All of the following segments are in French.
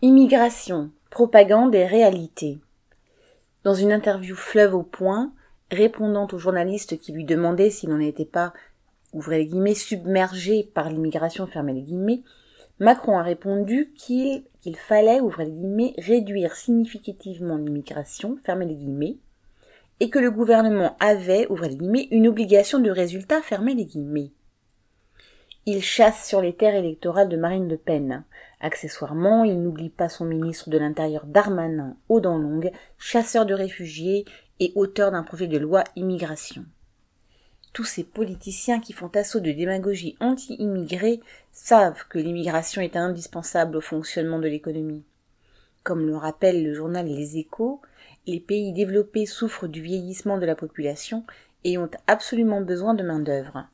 Immigration, propagande et réalité. Dans une interview fleuve au point, répondant au journaliste qui lui demandait s'il n'en était pas, ouvrez les guillemets, submergé par l'immigration, fermez les guillemets, Macron a répondu qu'il fallait, ouvrez les guillemets, réduire significativement l'immigration, fermez les guillemets, et que le gouvernement avait, ouvrez les guillemets, une obligation de résultat, fermez les guillemets. Il chasse sur les terres électorales de Marine Le Pen. Accessoirement, il n'oublie pas son ministre de l'Intérieur Darmanin, aux dents longues, chasseur de réfugiés et auteur d'un projet de loi immigration. Tous ces politiciens qui font assaut de démagogie anti-immigrés savent que l'immigration est indispensable au fonctionnement de l'économie. Comme le rappelle le journal Les Échos, les pays développés souffrent du vieillissement de la population et ont absolument besoin de main-d'œuvre.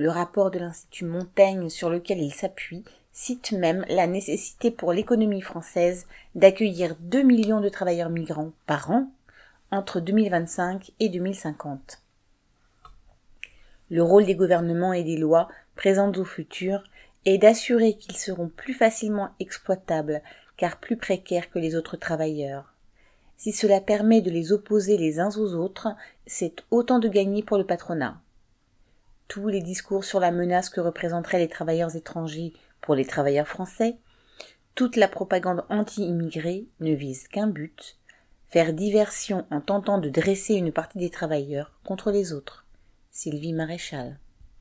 Le rapport de l'Institut Montaigne sur lequel il s'appuie cite même la nécessité pour l'économie française d'accueillir 2 millions de travailleurs migrants par an entre 2025 et 2050. Le rôle des gouvernements et des lois présentes au futur est d'assurer qu'ils seront plus facilement exploitables car plus précaires que les autres travailleurs. Si cela permet de les opposer les uns aux autres, c'est autant de gagner pour le patronat tous les discours sur la menace que représenteraient les travailleurs étrangers pour les travailleurs français, toute la propagande anti-immigrée ne vise qu'un but, faire diversion en tentant de dresser une partie des travailleurs contre les autres. Sylvie Maréchal.